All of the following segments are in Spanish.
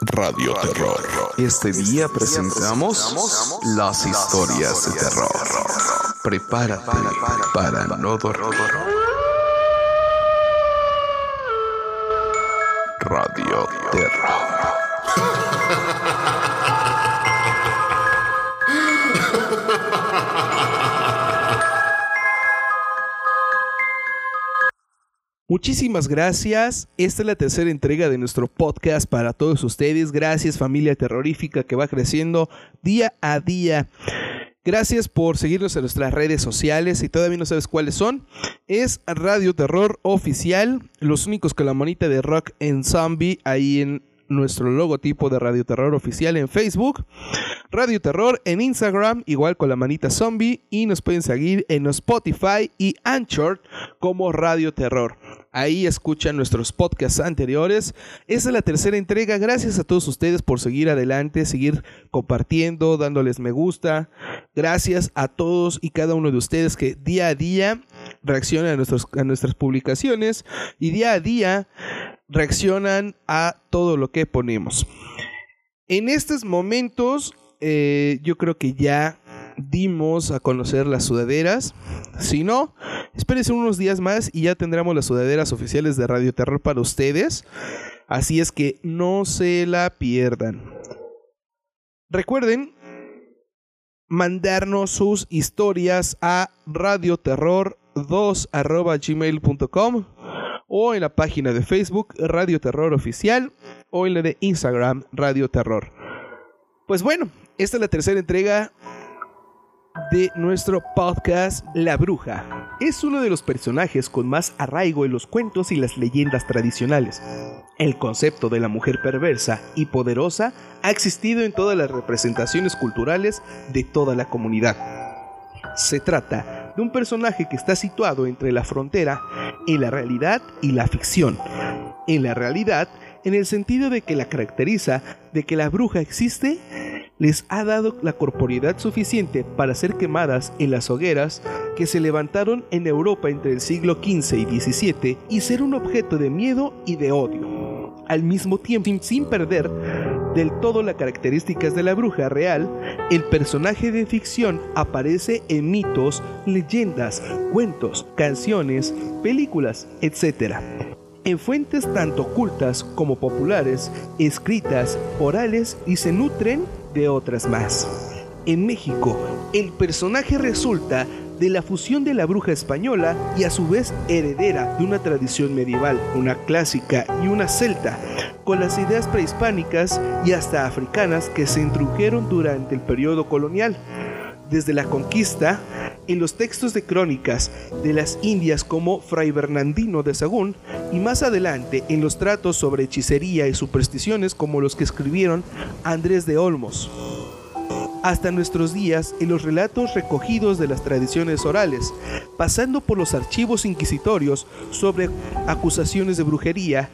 Radio Terror. Este día presentamos las historias de terror. Prepárate para no dormir. Radio Terror. Muchísimas gracias. Esta es la tercera entrega de nuestro podcast para todos ustedes. Gracias familia terrorífica que va creciendo día a día. Gracias por seguirnos en nuestras redes sociales. Si todavía no sabes cuáles son, es Radio Terror Oficial. Los únicos con la monita de rock en zombie ahí en nuestro logotipo de Radio Terror Oficial en Facebook. Radio Terror en Instagram, igual con la manita zombie. Y nos pueden seguir en Spotify y Anchor como Radio Terror. Ahí escuchan nuestros podcasts anteriores. Esta es la tercera entrega. Gracias a todos ustedes por seguir adelante, seguir compartiendo, dándoles me gusta. Gracias a todos y cada uno de ustedes que día a día reaccionan a, nuestros, a nuestras publicaciones y día a día reaccionan a todo lo que ponemos. En estos momentos, eh, yo creo que ya dimos a conocer las sudaderas. Si no, espérense unos días más y ya tendremos las sudaderas oficiales de Radio Terror para ustedes. Así es que no se la pierdan. Recuerden mandarnos sus historias a radioterror2 o en la página de Facebook Radio Terror Oficial o en la de Instagram Radio Terror. Pues bueno, esta es la tercera entrega de nuestro podcast La Bruja. Es uno de los personajes con más arraigo en los cuentos y las leyendas tradicionales. El concepto de la mujer perversa y poderosa ha existido en todas las representaciones culturales de toda la comunidad. Se trata de un personaje que está situado entre la frontera en la realidad y la ficción. En la realidad, en el sentido de que la caracteriza de que la bruja existe les ha dado la corporeidad suficiente para ser quemadas en las hogueras que se levantaron en Europa entre el siglo XV y XVII y ser un objeto de miedo y de odio. Al mismo tiempo, sin perder del todo las características de la bruja real, el personaje de ficción aparece en mitos, leyendas, cuentos, canciones, películas, etc en fuentes tanto ocultas como populares, escritas, orales y se nutren de otras más. En México, el personaje resulta de la fusión de la bruja española y a su vez heredera de una tradición medieval, una clásica y una celta, con las ideas prehispánicas y hasta africanas que se introdujeron durante el periodo colonial. Desde la conquista, en los textos de crónicas de las Indias como Fray Bernardino de Sagún y más adelante en los tratos sobre hechicería y supersticiones como los que escribieron Andrés de Olmos. Hasta nuestros días en los relatos recogidos de las tradiciones orales, pasando por los archivos inquisitorios sobre acusaciones de brujería,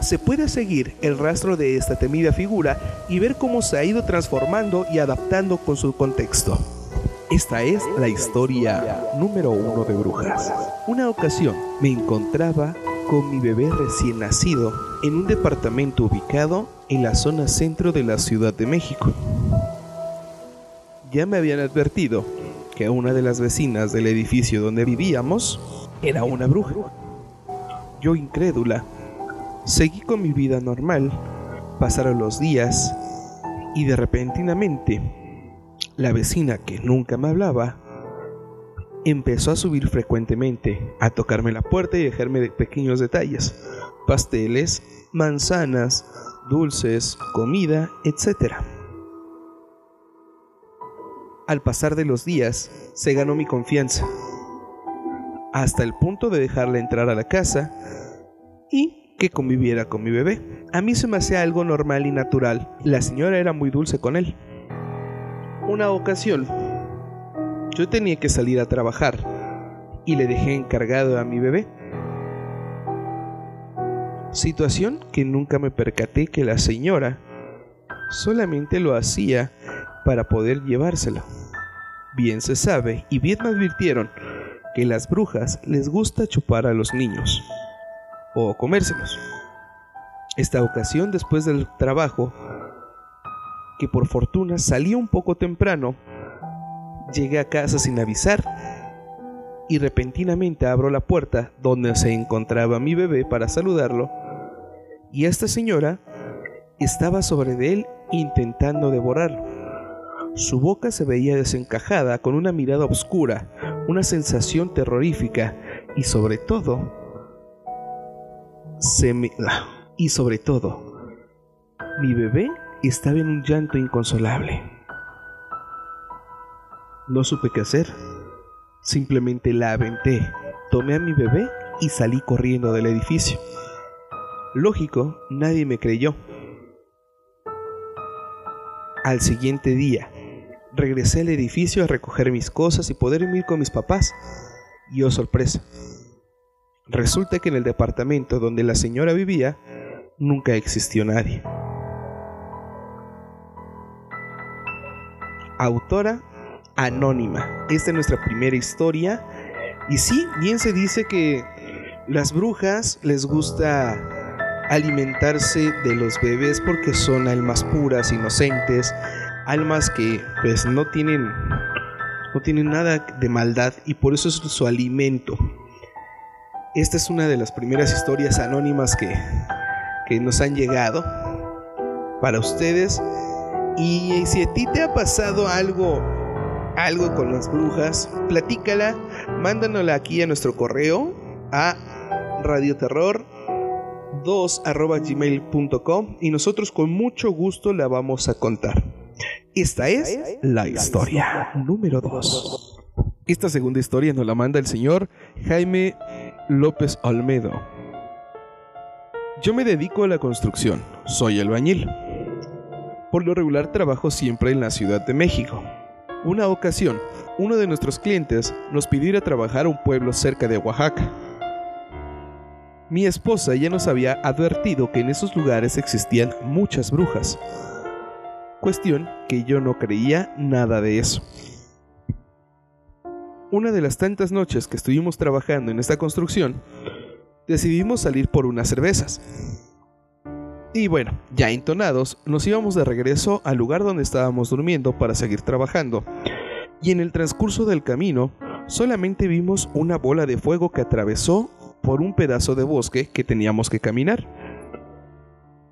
se puede seguir el rastro de esta temida figura y ver cómo se ha ido transformando y adaptando con su contexto. Esta es la historia número uno de Brujas. Una ocasión me encontraba con mi bebé recién nacido en un departamento ubicado en la zona centro de la Ciudad de México. Ya me habían advertido que una de las vecinas del edificio donde vivíamos era una bruja. Yo incrédula, seguí con mi vida normal, pasaron los días y de repentinamente la vecina que nunca me hablaba empezó a subir frecuentemente, a tocarme la puerta y dejarme pequeños detalles, pasteles, manzanas, dulces, comida, etc. Al pasar de los días, se ganó mi confianza, hasta el punto de dejarla entrar a la casa y que conviviera con mi bebé. A mí se me hacía algo normal y natural. La señora era muy dulce con él una ocasión, yo tenía que salir a trabajar y le dejé encargado a mi bebé. Situación que nunca me percaté que la señora solamente lo hacía para poder llevárselo. Bien se sabe y bien me advirtieron que las brujas les gusta chupar a los niños o comérselos. Esta ocasión, después del trabajo, que por fortuna salí un poco temprano, llegué a casa sin avisar y repentinamente abro la puerta donde se encontraba mi bebé para saludarlo y esta señora estaba sobre él intentando devorarlo. Su boca se veía desencajada con una mirada oscura, una sensación terrorífica y sobre todo se me... y sobre todo mi bebé estaba en un llanto inconsolable. No supe qué hacer. Simplemente la aventé, tomé a mi bebé y salí corriendo del edificio. Lógico, nadie me creyó. Al siguiente día, regresé al edificio a recoger mis cosas y poder ir con mis papás. Y oh sorpresa, resulta que en el departamento donde la señora vivía nunca existió nadie. Autora anónima. Esta es nuestra primera historia. Y sí, bien se dice que las brujas les gusta alimentarse de los bebés porque son almas puras, inocentes, almas que pues no tienen no tienen nada de maldad y por eso es su alimento. Esta es una de las primeras historias anónimas que, que nos han llegado para ustedes. Y si a ti te ha pasado algo algo con las brujas, platícala, mándanosla aquí a nuestro correo a radioterror 2 gmail.com y nosotros con mucho gusto la vamos a contar. Esta es la historia número 2. Esta segunda historia nos la manda el señor Jaime López Olmedo. Yo me dedico a la construcción, soy albañil. Por lo regular trabajo siempre en la Ciudad de México. Una ocasión, uno de nuestros clientes nos pidió ir a trabajar a un pueblo cerca de Oaxaca. Mi esposa ya nos había advertido que en esos lugares existían muchas brujas. Cuestión que yo no creía nada de eso. Una de las tantas noches que estuvimos trabajando en esta construcción, decidimos salir por unas cervezas. Y bueno, ya entonados, nos íbamos de regreso al lugar donde estábamos durmiendo para seguir trabajando. Y en el transcurso del camino, solamente vimos una bola de fuego que atravesó por un pedazo de bosque que teníamos que caminar.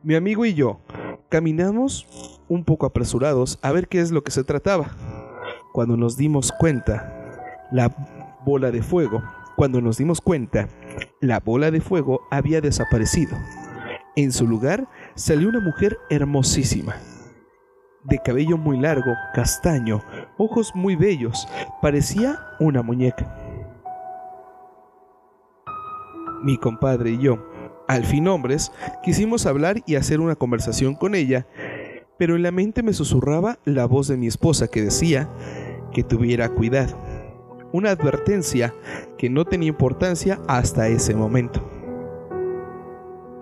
Mi amigo y yo caminamos un poco apresurados a ver qué es lo que se trataba. Cuando nos dimos cuenta, la bola de fuego, cuando nos dimos cuenta, la bola de fuego había desaparecido. En su lugar salió una mujer hermosísima, de cabello muy largo, castaño, ojos muy bellos, parecía una muñeca. Mi compadre y yo, al fin hombres, quisimos hablar y hacer una conversación con ella, pero en la mente me susurraba la voz de mi esposa que decía que tuviera cuidado. Una advertencia que no tenía importancia hasta ese momento.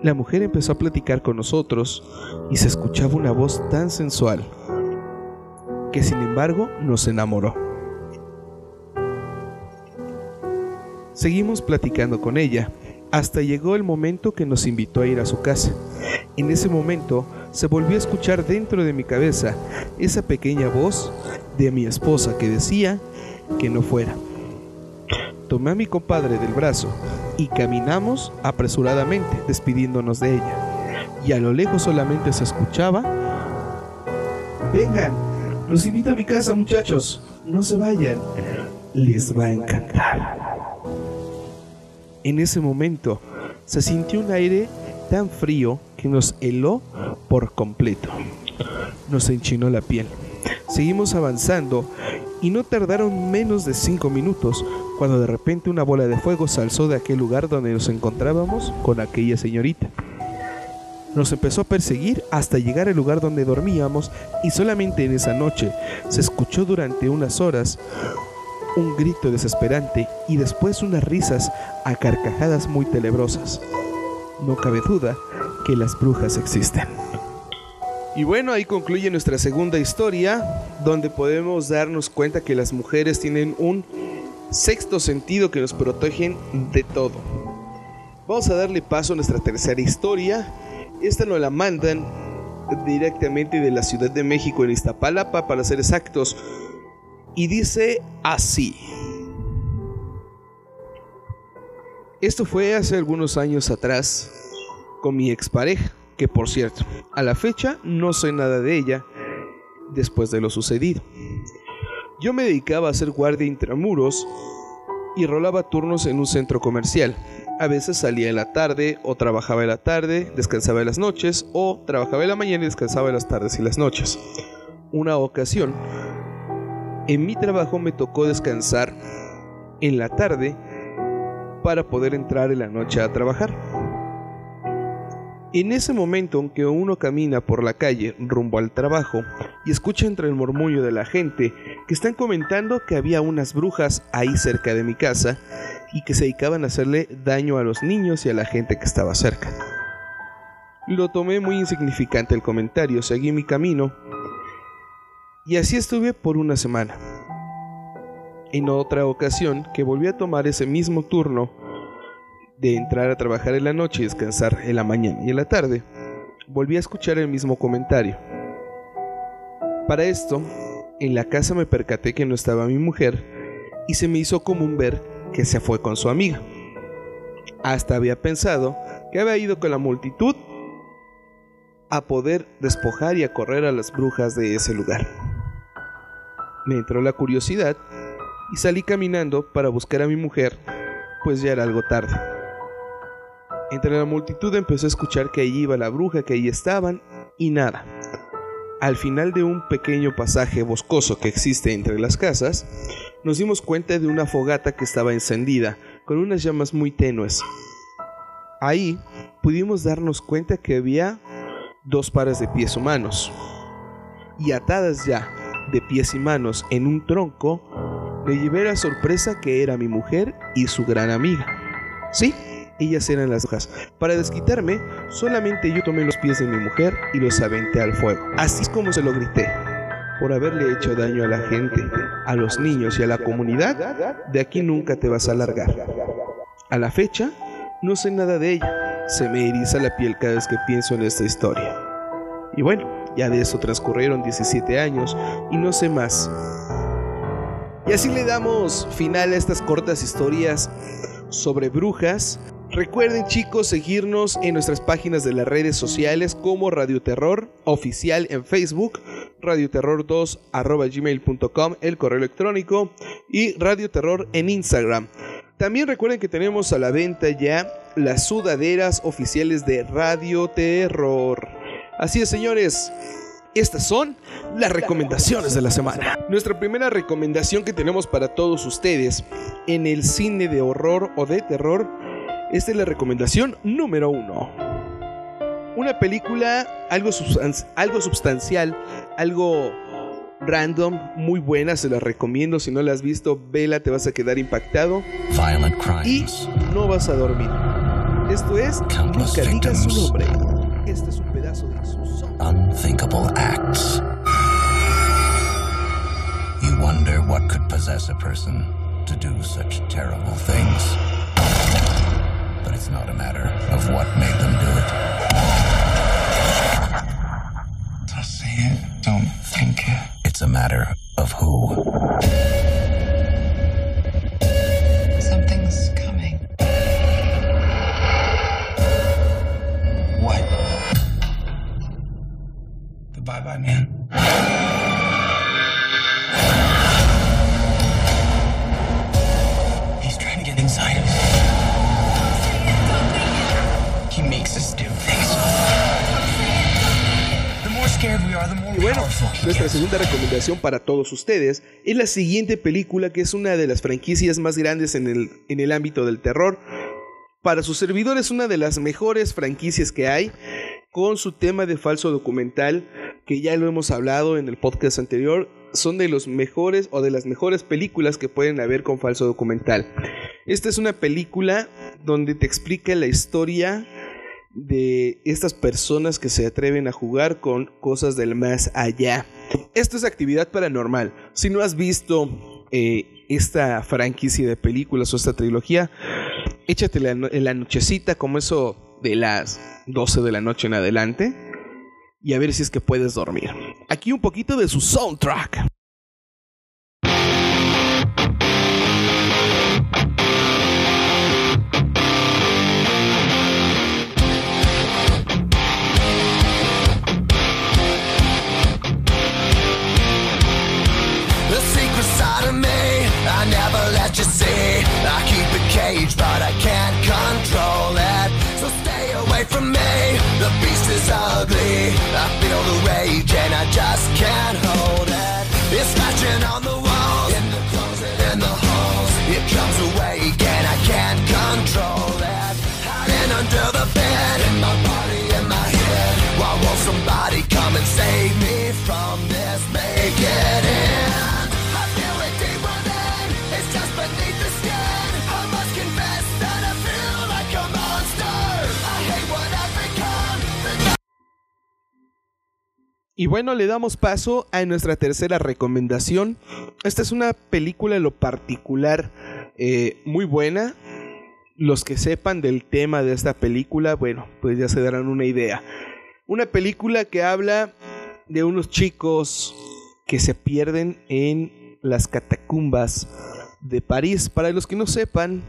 La mujer empezó a platicar con nosotros y se escuchaba una voz tan sensual que sin embargo nos enamoró. Seguimos platicando con ella hasta llegó el momento que nos invitó a ir a su casa. En ese momento se volvió a escuchar dentro de mi cabeza esa pequeña voz de mi esposa que decía que no fuera. Tomé a mi compadre del brazo y caminamos apresuradamente despidiéndonos de ella. Y a lo lejos solamente se escuchaba, vengan, los invito a mi casa muchachos, no se vayan, les va a encantar. En ese momento se sintió un aire tan frío que nos heló por completo. Nos enchinó la piel. Seguimos avanzando y no tardaron menos de cinco minutos cuando de repente una bola de fuego se alzó de aquel lugar donde nos encontrábamos con aquella señorita. Nos empezó a perseguir hasta llegar al lugar donde dormíamos y solamente en esa noche se escuchó durante unas horas un grito desesperante y después unas risas a carcajadas muy tenebrosas. No cabe duda que las brujas existen. Y bueno, ahí concluye nuestra segunda historia, donde podemos darnos cuenta que las mujeres tienen un sexto sentido que nos protegen de todo. Vamos a darle paso a nuestra tercera historia. Esta nos la mandan directamente de la Ciudad de México en Iztapalapa, para ser exactos. Y dice así. Esto fue hace algunos años atrás con mi expareja, que por cierto, a la fecha no sé nada de ella después de lo sucedido. Yo me dedicaba a ser guardia intramuros y rolaba turnos en un centro comercial. A veces salía en la tarde o trabajaba en la tarde, descansaba en las noches o trabajaba en la mañana y descansaba en las tardes y las noches. Una ocasión, en mi trabajo me tocó descansar en la tarde para poder entrar en la noche a trabajar. En ese momento en que uno camina por la calle rumbo al trabajo y escucha entre el murmullo de la gente que están comentando que había unas brujas ahí cerca de mi casa y que se dedicaban a hacerle daño a los niños y a la gente que estaba cerca. Lo tomé muy insignificante el comentario, seguí mi camino y así estuve por una semana. En otra ocasión que volví a tomar ese mismo turno, de entrar a trabajar en la noche y descansar en la mañana y en la tarde, volví a escuchar el mismo comentario. Para esto, en la casa me percaté que no estaba mi mujer y se me hizo común ver que se fue con su amiga. Hasta había pensado que había ido con la multitud a poder despojar y a correr a las brujas de ese lugar. Me entró la curiosidad y salí caminando para buscar a mi mujer, pues ya era algo tarde. Entre la multitud empezó a escuchar que allí iba la bruja, que allí estaban, y nada. Al final de un pequeño pasaje boscoso que existe entre las casas, nos dimos cuenta de una fogata que estaba encendida, con unas llamas muy tenues. Ahí pudimos darnos cuenta que había dos pares de pies humanos. Y atadas ya de pies y manos en un tronco, le llevé la sorpresa que era mi mujer y su gran amiga. Sí, ellas eran las hojas. Para desquitarme, solamente yo tomé los pies de mi mujer y los aventé al fuego. Así es como se lo grité. Por haberle hecho daño a la gente, a los niños y a la comunidad, de aquí nunca te vas a largar. A la fecha, no sé nada de ella. Se me eriza la piel cada vez que pienso en esta historia. Y bueno, ya de eso transcurrieron 17 años y no sé más. Y así le damos final a estas cortas historias sobre brujas Recuerden chicos seguirnos en nuestras páginas de las redes sociales como Radio Terror oficial en Facebook, radioterror2 gmail.com el correo electrónico y Radio Terror en Instagram. También recuerden que tenemos a la venta ya las sudaderas oficiales de Radio Terror. Así es señores, estas son las recomendaciones de la semana. Nuestra primera recomendación que tenemos para todos ustedes en el cine de horror o de terror esta es la recomendación número uno. Una película algo, algo substancial, algo random, muy buena, se la recomiendo. Si no la has visto, vela, te vas a quedar impactado. Y no vas a dormir. Esto es Nunca digas su nombre. Este es un Unthinkable acts. You wonder what could possess a person to do such terrible things. but it's not a matter of what made them do it. Don't say it. Don't think it. It's a matter of who. Para todos ustedes es la siguiente película que es una de las franquicias más grandes en el, en el ámbito del terror. Para sus servidores una de las mejores franquicias que hay con su tema de falso documental que ya lo hemos hablado en el podcast anterior son de los mejores o de las mejores películas que pueden haber con falso documental. Esta es una película donde te explica la historia de estas personas que se atreven a jugar con cosas del más allá. Esto es actividad paranormal. Si no has visto eh, esta franquicia de películas o esta trilogía, échatela en la nochecita, como eso de las 12 de la noche en adelante y a ver si es que puedes dormir. Aquí un poquito de su soundtrack. Y bueno, le damos paso a nuestra tercera recomendación. Esta es una película en lo particular eh, muy buena. Los que sepan del tema de esta película, bueno, pues ya se darán una idea. Una película que habla de unos chicos que se pierden en las catacumbas de París. Para los que no sepan,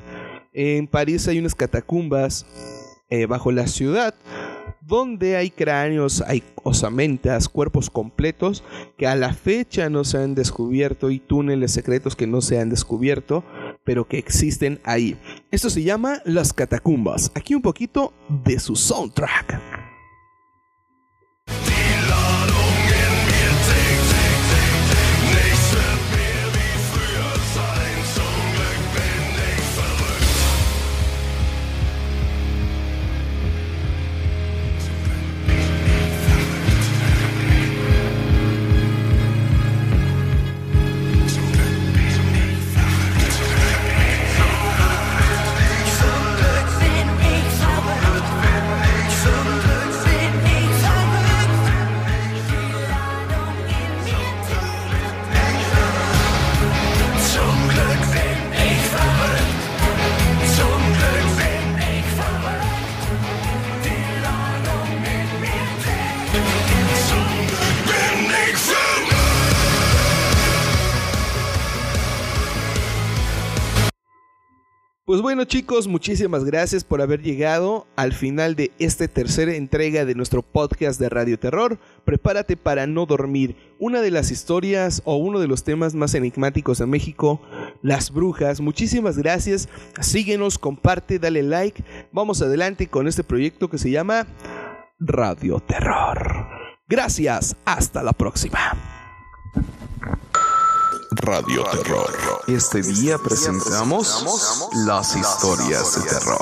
en París hay unas catacumbas eh, bajo la ciudad donde hay cráneos, hay osamentas, cuerpos completos que a la fecha no se han descubierto y túneles secretos que no se han descubierto, pero que existen ahí. Esto se llama Las Catacumbas. Aquí un poquito de su soundtrack. Pues bueno chicos, muchísimas gracias por haber llegado al final de esta tercera entrega de nuestro podcast de Radio Terror. Prepárate para no dormir. Una de las historias o uno de los temas más enigmáticos de México, las brujas. Muchísimas gracias. Síguenos, comparte, dale like. Vamos adelante con este proyecto que se llama Radio Terror. Gracias, hasta la próxima. Radio Terror. Este día presentamos las historias de terror.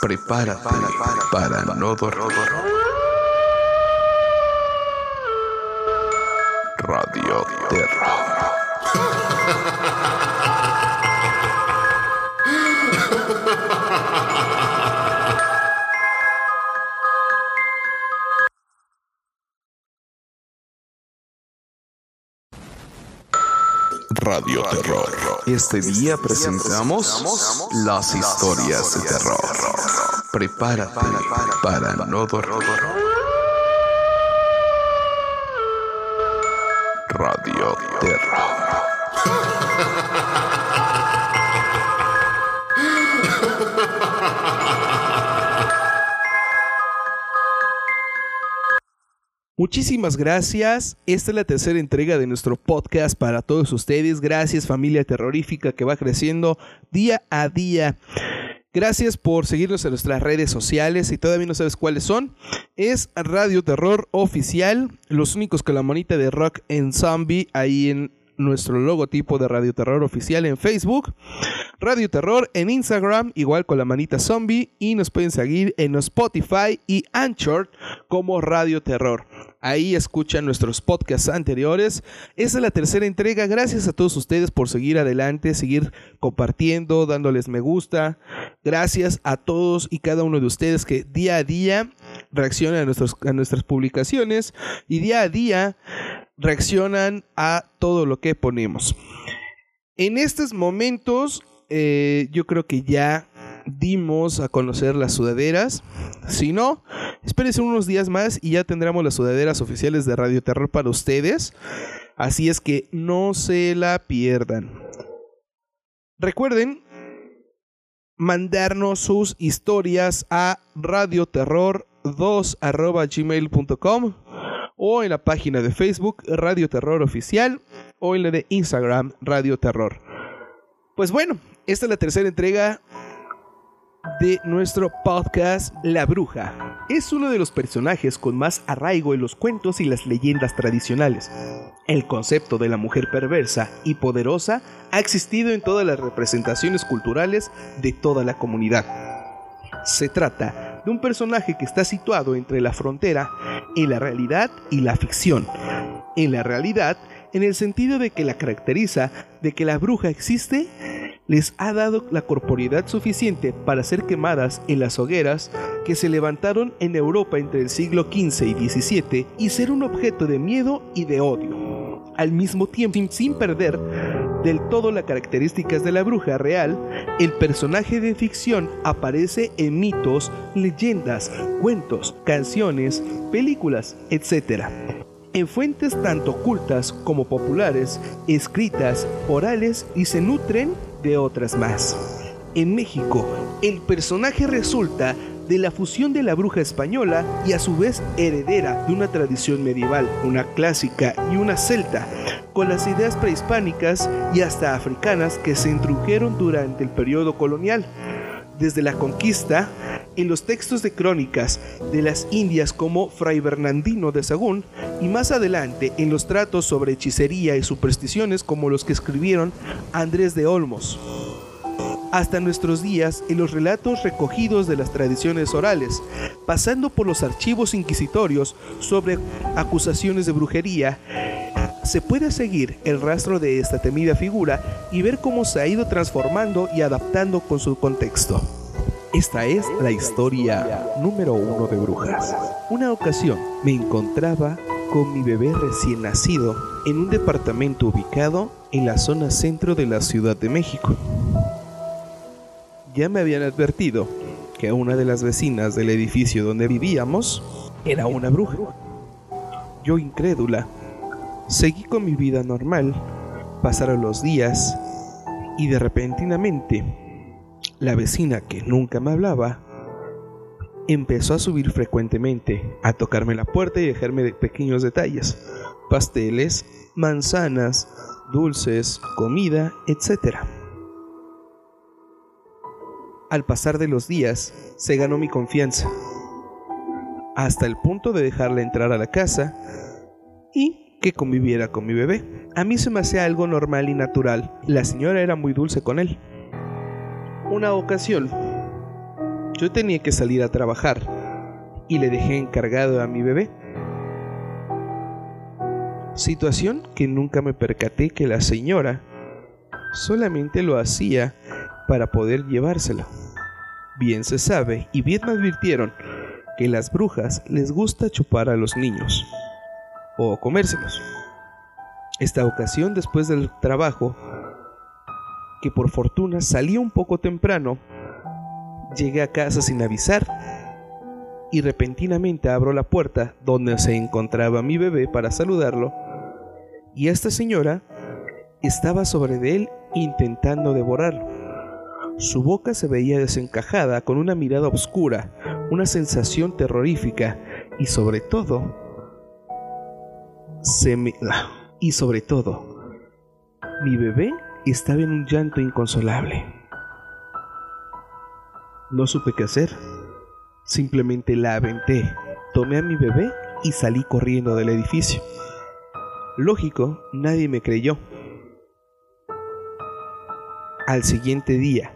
Prepárate para no dormir. Radio Terror. Radio Terror. Este día presentamos las historias de terror. Prepárate para no dormir. Radio Terror. Muchísimas gracias. Esta es la tercera entrega de nuestro podcast para todos ustedes. Gracias familia terrorífica que va creciendo día a día. Gracias por seguirnos en nuestras redes sociales. Si todavía no sabes cuáles son, es Radio Terror Oficial. Los únicos con la monita de rock en zombie ahí en nuestro logotipo de Radio Terror Oficial en Facebook. Radio Terror en Instagram, igual con la manita zombie. Y nos pueden seguir en Spotify y Anchor como Radio Terror. Ahí escuchan nuestros podcasts anteriores. Esta es la tercera entrega. Gracias a todos ustedes por seguir adelante, seguir compartiendo, dándoles me gusta. Gracias a todos y cada uno de ustedes que día a día reaccionan a, nuestros, a nuestras publicaciones y día a día reaccionan a todo lo que ponemos. En estos momentos, eh, yo creo que ya dimos a conocer las sudaderas. Si no, espérense unos días más y ya tendremos las sudaderas oficiales de Radio Terror para ustedes. Así es que no se la pierdan. Recuerden mandarnos sus historias a radioterror2.gmail.com o en la página de Facebook Radio Terror Oficial o en la de Instagram Radio Terror. Pues bueno, esta es la tercera entrega de nuestro podcast La Bruja. Es uno de los personajes con más arraigo en los cuentos y las leyendas tradicionales. El concepto de la mujer perversa y poderosa ha existido en todas las representaciones culturales de toda la comunidad. Se trata un personaje que está situado entre la frontera en la realidad y la ficción. En la realidad, en el sentido de que la caracteriza de que la bruja existe les ha dado la corporidad suficiente para ser quemadas en las hogueras que se levantaron en Europa entre el siglo XV y XVII y ser un objeto de miedo y de odio. Al mismo tiempo, sin perder del todo las características de la bruja real, el personaje de ficción aparece en mitos, leyendas, cuentos, canciones, películas, etc en fuentes tanto ocultas como populares, escritas, orales y se nutren de otras más. En México, el personaje resulta de la fusión de la bruja española y a su vez heredera de una tradición medieval, una clásica y una celta, con las ideas prehispánicas y hasta africanas que se introdujeron durante el periodo colonial. Desde la conquista, en los textos de crónicas de las Indias como Fray Bernardino de Sagún y más adelante en los tratos sobre hechicería y supersticiones como los que escribieron Andrés de Olmos. Hasta nuestros días en los relatos recogidos de las tradiciones orales, pasando por los archivos inquisitorios sobre acusaciones de brujería, se puede seguir el rastro de esta temida figura y ver cómo se ha ido transformando y adaptando con su contexto. Esta es la historia número uno de Brujas. Una ocasión me encontraba con mi bebé recién nacido en un departamento ubicado en la zona centro de la Ciudad de México. Ya me habían advertido que una de las vecinas del edificio donde vivíamos era una bruja. Yo incrédula, seguí con mi vida normal, pasaron los días y de repentinamente la vecina, que nunca me hablaba, empezó a subir frecuentemente, a tocarme la puerta y dejarme pequeños detalles, pasteles, manzanas, dulces, comida, etc. Al pasar de los días, se ganó mi confianza, hasta el punto de dejarla entrar a la casa y que conviviera con mi bebé. A mí se me hacía algo normal y natural. La señora era muy dulce con él una ocasión, yo tenía que salir a trabajar y le dejé encargado a mi bebé. Situación que nunca me percaté que la señora solamente lo hacía para poder llevárselo. Bien se sabe y bien me advirtieron que las brujas les gusta chupar a los niños o comérselos. Esta ocasión después del trabajo que por fortuna salía un poco temprano, llegué a casa sin avisar y repentinamente abro la puerta donde se encontraba mi bebé para saludarlo y esta señora estaba sobre él intentando devorarlo. Su boca se veía desencajada con una mirada oscura, una sensación terrorífica y sobre todo se me... y sobre todo mi bebé estaba en un llanto inconsolable. No supe qué hacer. Simplemente la aventé, tomé a mi bebé y salí corriendo del edificio. Lógico, nadie me creyó. Al siguiente día,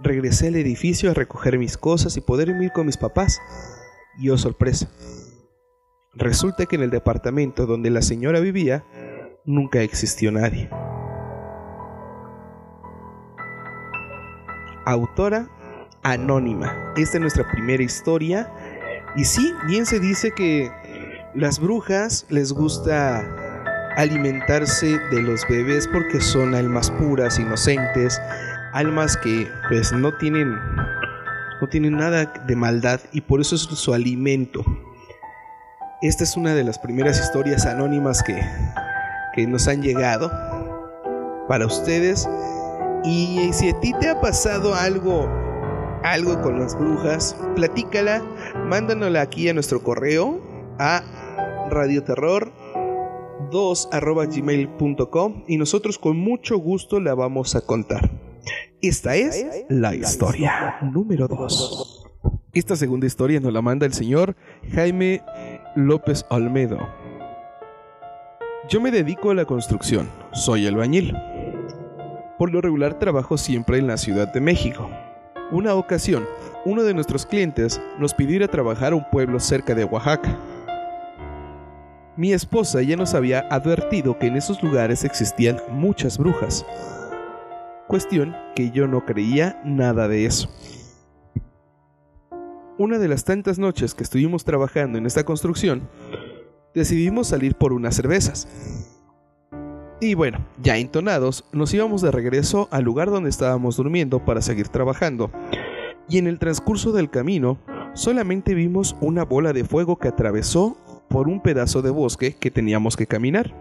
regresé al edificio a recoger mis cosas y poder ir con mis papás. Y oh sorpresa, resulta que en el departamento donde la señora vivía nunca existió nadie. autora anónima. Esta es nuestra primera historia. Y sí, bien se dice que las brujas les gusta alimentarse de los bebés porque son almas puras, inocentes, almas que pues no tienen no tienen nada de maldad y por eso es su alimento. Esta es una de las primeras historias anónimas que, que nos han llegado para ustedes. Y si a ti te ha pasado algo, algo con las brujas, platícala, mándanosla aquí a nuestro correo a radioterror 2 gmail.com y nosotros con mucho gusto la vamos a contar. Esta es la historia número 2. Esta segunda historia nos la manda el señor Jaime López Olmedo. Yo me dedico a la construcción, soy albañil. Por lo regular trabajo siempre en la Ciudad de México. Una ocasión, uno de nuestros clientes nos pidió ir a trabajar a un pueblo cerca de Oaxaca. Mi esposa ya nos había advertido que en esos lugares existían muchas brujas. Cuestión que yo no creía nada de eso. Una de las tantas noches que estuvimos trabajando en esta construcción, decidimos salir por unas cervezas. Y bueno, ya entonados, nos íbamos de regreso al lugar donde estábamos durmiendo para seguir trabajando. Y en el transcurso del camino, solamente vimos una bola de fuego que atravesó por un pedazo de bosque que teníamos que caminar.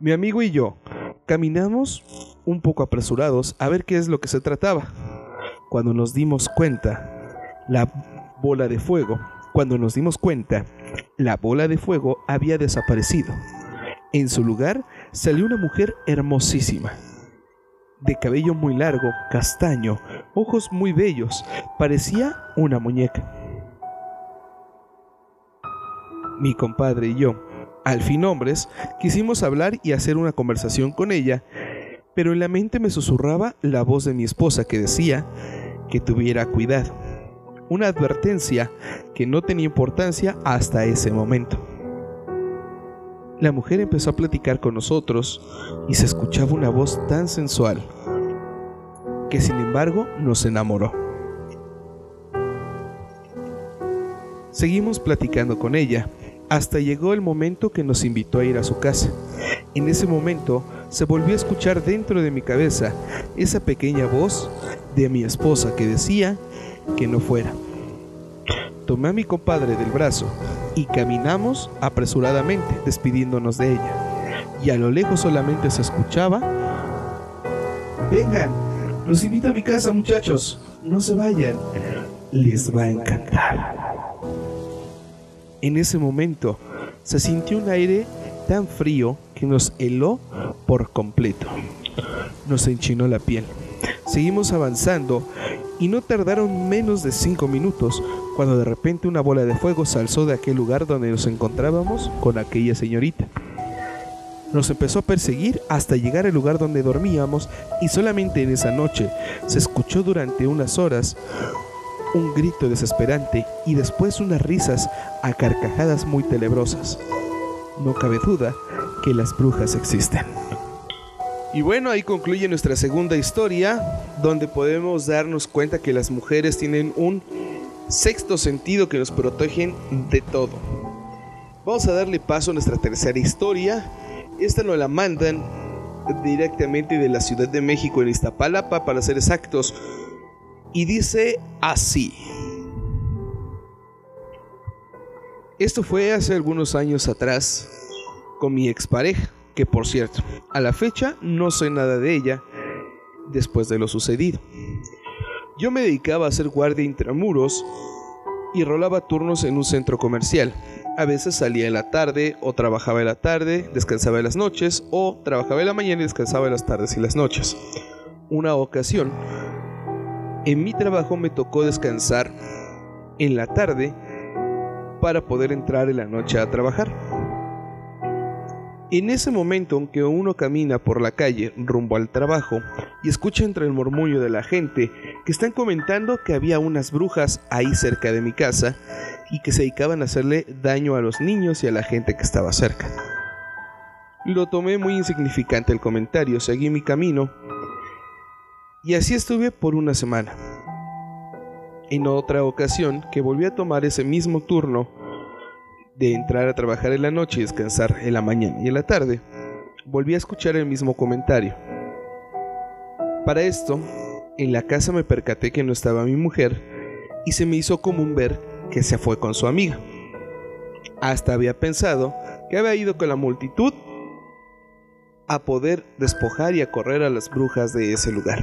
Mi amigo y yo caminamos un poco apresurados a ver qué es lo que se trataba. Cuando nos dimos cuenta, la bola de fuego, cuando nos dimos cuenta, la bola de fuego había desaparecido. En su lugar salió una mujer hermosísima, de cabello muy largo, castaño, ojos muy bellos, parecía una muñeca. mi compadre y yo, al fin hombres, quisimos hablar y hacer una conversación con ella, pero en la mente me susurraba la voz de mi esposa que decía que tuviera cuidado. Una advertencia que no tenía importancia hasta ese momento. La mujer empezó a platicar con nosotros y se escuchaba una voz tan sensual que sin embargo nos enamoró. Seguimos platicando con ella hasta llegó el momento que nos invitó a ir a su casa. En ese momento se volvió a escuchar dentro de mi cabeza esa pequeña voz de mi esposa que decía que no fuera. Tomé a mi compadre del brazo y caminamos apresuradamente despidiéndonos de ella. Y a lo lejos solamente se escuchaba, vengan, los invito a mi casa muchachos, no se vayan, les va a encantar. En ese momento se sintió un aire tan frío que nos heló por completo. Nos enchinó la piel. Seguimos avanzando y no tardaron menos de cinco minutos cuando de repente una bola de fuego se alzó de aquel lugar donde nos encontrábamos con aquella señorita. Nos empezó a perseguir hasta llegar al lugar donde dormíamos y solamente en esa noche se escuchó durante unas horas un grito desesperante y después unas risas a carcajadas muy tenebrosas. No cabe duda que las brujas existen. Y bueno, ahí concluye nuestra segunda historia, donde podemos darnos cuenta que las mujeres tienen un sexto sentido que nos protegen de todo. Vamos a darle paso a nuestra tercera historia. Esta nos la mandan directamente de la Ciudad de México en Iztapalapa, para ser exactos, y dice así. Esto fue hace algunos años atrás con mi expareja, que por cierto, a la fecha no sé nada de ella después de lo sucedido. Yo me dedicaba a ser guardia intramuros y rolaba turnos en un centro comercial. A veces salía en la tarde o trabajaba en la tarde, descansaba en las noches o trabajaba en la mañana y descansaba en las tardes y las noches. Una ocasión en mi trabajo me tocó descansar en la tarde para poder entrar en la noche a trabajar. En ese momento en que uno camina por la calle rumbo al trabajo y escucha entre el murmullo de la gente que están comentando que había unas brujas ahí cerca de mi casa y que se dedicaban a hacerle daño a los niños y a la gente que estaba cerca. Lo tomé muy insignificante el comentario, seguí mi camino y así estuve por una semana. En otra ocasión, que volví a tomar ese mismo turno de entrar a trabajar en la noche y descansar en la mañana y en la tarde, volví a escuchar el mismo comentario. Para esto, En la casa me percaté que no estaba mi mujer y se me hizo común ver que se fue con su amiga. Hasta había pensado que había ido con la multitud a poder despojar y a correr a las brujas de ese lugar.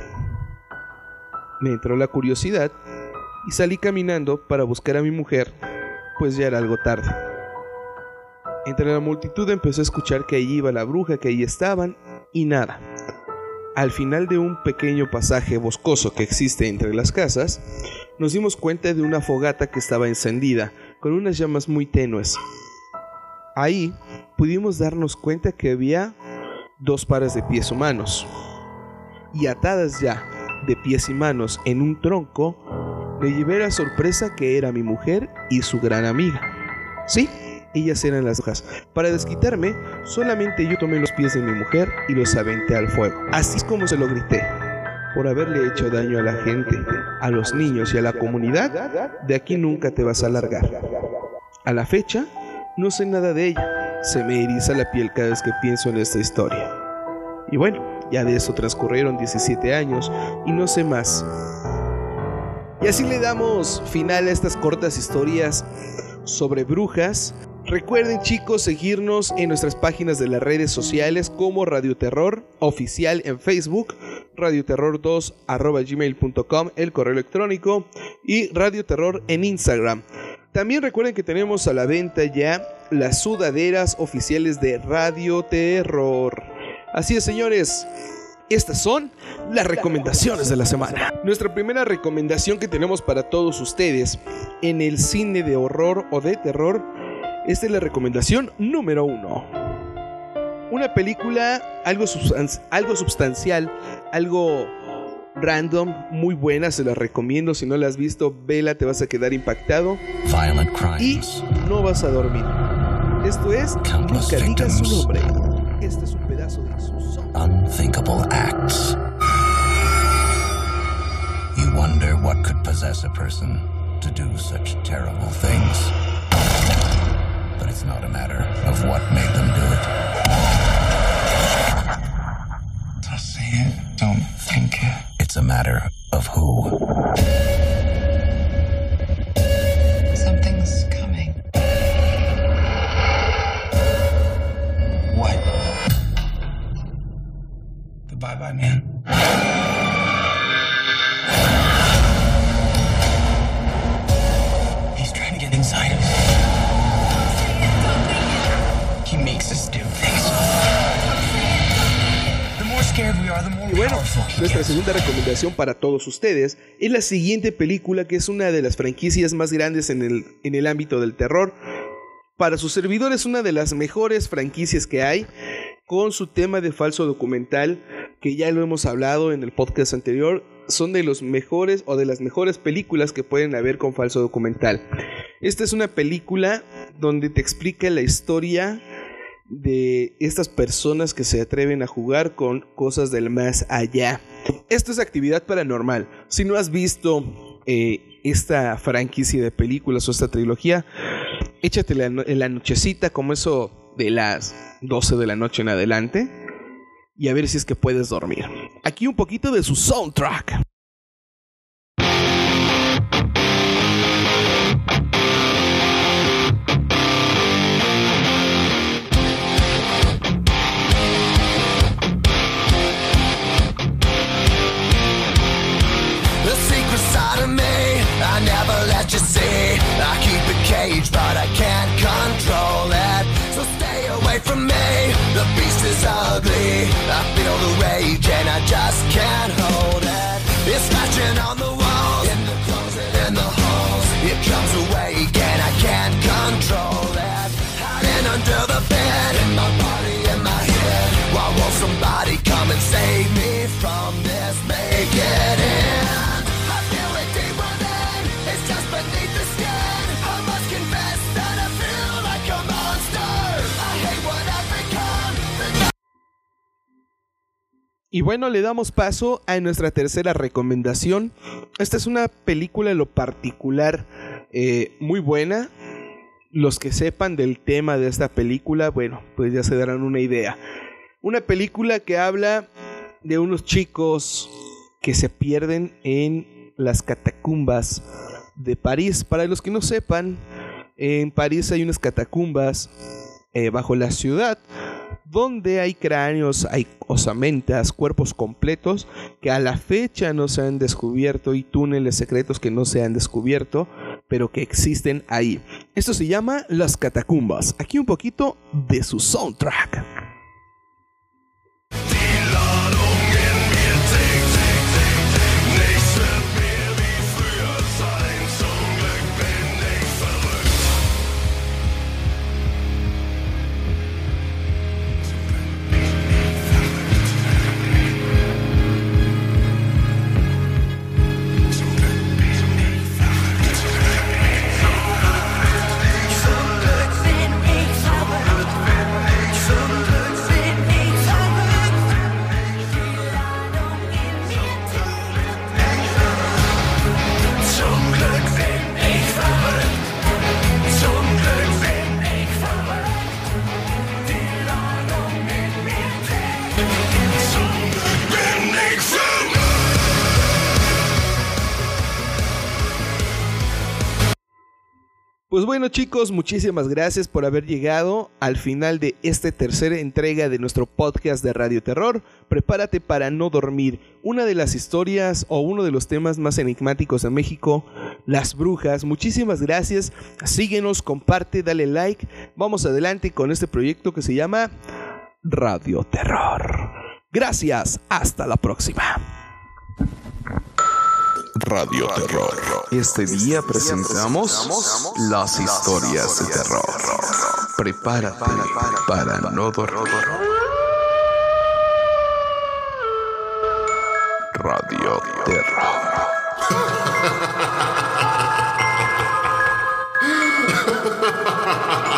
Me entró la curiosidad y salí caminando para buscar a mi mujer, pues ya era algo tarde. Entre la multitud empecé a escuchar que allí iba la bruja, que allí estaban, y nada. Al final de un pequeño pasaje boscoso que existe entre las casas, nos dimos cuenta de una fogata que estaba encendida, con unas llamas muy tenues. Ahí pudimos darnos cuenta que había dos pares de pies humanos, y atadas ya de pies y manos en un tronco, me llevé la sorpresa que era mi mujer y su gran amiga. Sí, ellas eran las hojas. Para desquitarme, solamente yo tomé los pies de mi mujer y los aventé al fuego. Así es como se lo grité. Por haberle hecho daño a la gente, a los niños y a la comunidad, de aquí nunca te vas a largar. A la fecha, no sé nada de ella. Se me eriza la piel cada vez que pienso en esta historia. Y bueno, ya de eso transcurrieron 17 años y no sé más. Y así le damos final a estas cortas historias sobre brujas. Recuerden chicos seguirnos en nuestras páginas de las redes sociales como Radio Terror oficial en Facebook, radioterror2 arroba gmail.com el correo electrónico y Radio Terror en Instagram. También recuerden que tenemos a la venta ya las sudaderas oficiales de Radio Terror. Así es señores, estas son las recomendaciones de la semana. Nuestra primera recomendación que tenemos para todos ustedes en el cine de horror o de terror, esta es la recomendación número uno. Una película algo, algo substancial, algo random, muy buena, se la recomiendo. Si no la has visto, vela, te vas a quedar impactado Violent y crimes. no vas a dormir. Esto es Nunca digas su nombre. Este es un pedazo de su Unthinkable acts. You wonder what could possess a person to do such terrible things. But it's not a matter of what made them do it. Don't see it, don't think it. It's a matter of who. Something's coming. What? The Bye Bye Man. Nuestra segunda recomendación para todos ustedes es la siguiente película que es una de las franquicias más grandes en el, en el ámbito del terror. Para su servidor es una de las mejores franquicias que hay con su tema de falso documental que ya lo hemos hablado en el podcast anterior. Son de los mejores o de las mejores películas que pueden haber con falso documental. Esta es una película donde te explica la historia de estas personas que se atreven a jugar con cosas del más allá. Esto es actividad paranormal. Si no has visto eh, esta franquicia de películas o esta trilogía, échatela en la nochecita como eso de las 12 de la noche en adelante y a ver si es que puedes dormir. Aquí un poquito de su soundtrack. Bueno, le damos paso a nuestra tercera recomendación. Esta es una película en lo particular eh, muy buena. Los que sepan del tema de esta película, bueno, pues ya se darán una idea. Una película que habla de unos chicos que se pierden en las catacumbas de París. Para los que no sepan, en París hay unas catacumbas eh, bajo la ciudad donde hay cráneos, hay osamentas, cuerpos completos que a la fecha no se han descubierto y túneles secretos que no se han descubierto, pero que existen ahí. Esto se llama las catacumbas. Aquí un poquito de su soundtrack. Pues bueno chicos, muchísimas gracias por haber llegado al final de esta tercera entrega de nuestro podcast de Radio Terror. Prepárate para no dormir. Una de las historias o uno de los temas más enigmáticos de México, las brujas. Muchísimas gracias. Síguenos, comparte, dale like. Vamos adelante con este proyecto que se llama Radio Terror. Gracias, hasta la próxima. Radio Terror. Este día presentamos las historias de terror. Prepárate para no dormir. Radio Terror.